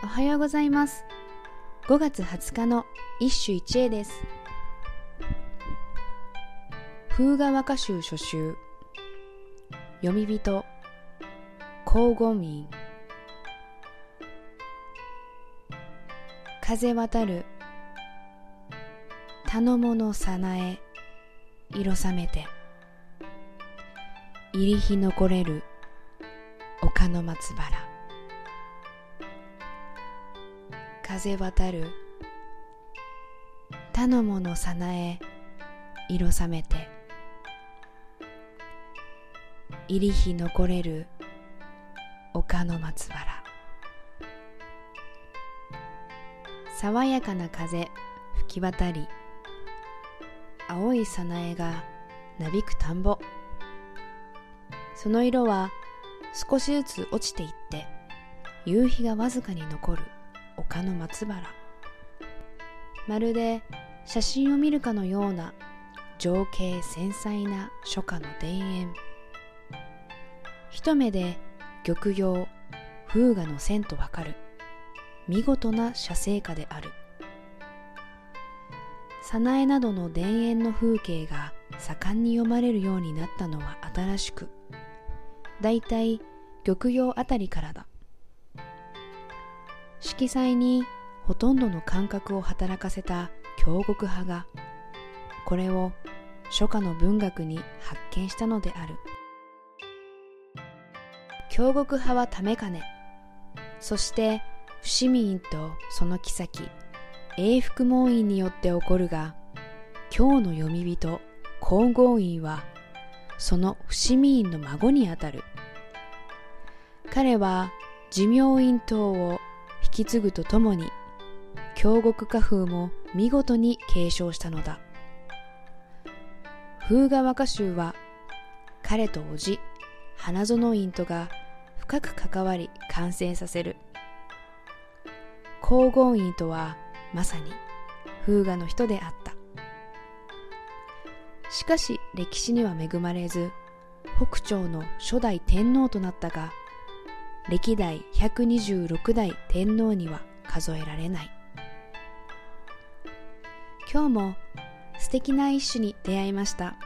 おはようございます。5月20日の一首一会です。風雅和歌集初集。読み人。黄金院風渡る。他の者さなえ。色さめて。入り日残れる。丘の松原。風渡る。他の者さなえ色さめて。入り日残れる。丘の松原。爽やかな風吹き渡り。青い早苗がなびく田んぼ。その色は少しずつ落ちていって夕日がわずかに残る。丘の松原。まるで写真を見るかのような情景繊細な初夏の田園。一目で玉葉風雅の線とわかる。見事な写生家である。早苗などの田園の風景が盛んに読まれるようになったのは新しく。だいたい玉葉あたりからだ。色彩にほとんどの感覚を働かせた京極派がこれを初夏の文学に発見したのである。京極派は為金そして伏見院とその妃永福門院によって起こるが今日の読み人皇后院はその伏見院の孫にあたる。彼は寿命院統を引き継ぐとともに京極家風も見事に継承したのだ。風雅和歌集は彼と叔父花園院とが深く関わり完成させる。黄金院とはまさに風雅の人であった。しかし歴史には恵まれず北朝の初代天皇となったが歴代126代天皇には数えられない。今日も素敵な一首に出会いました。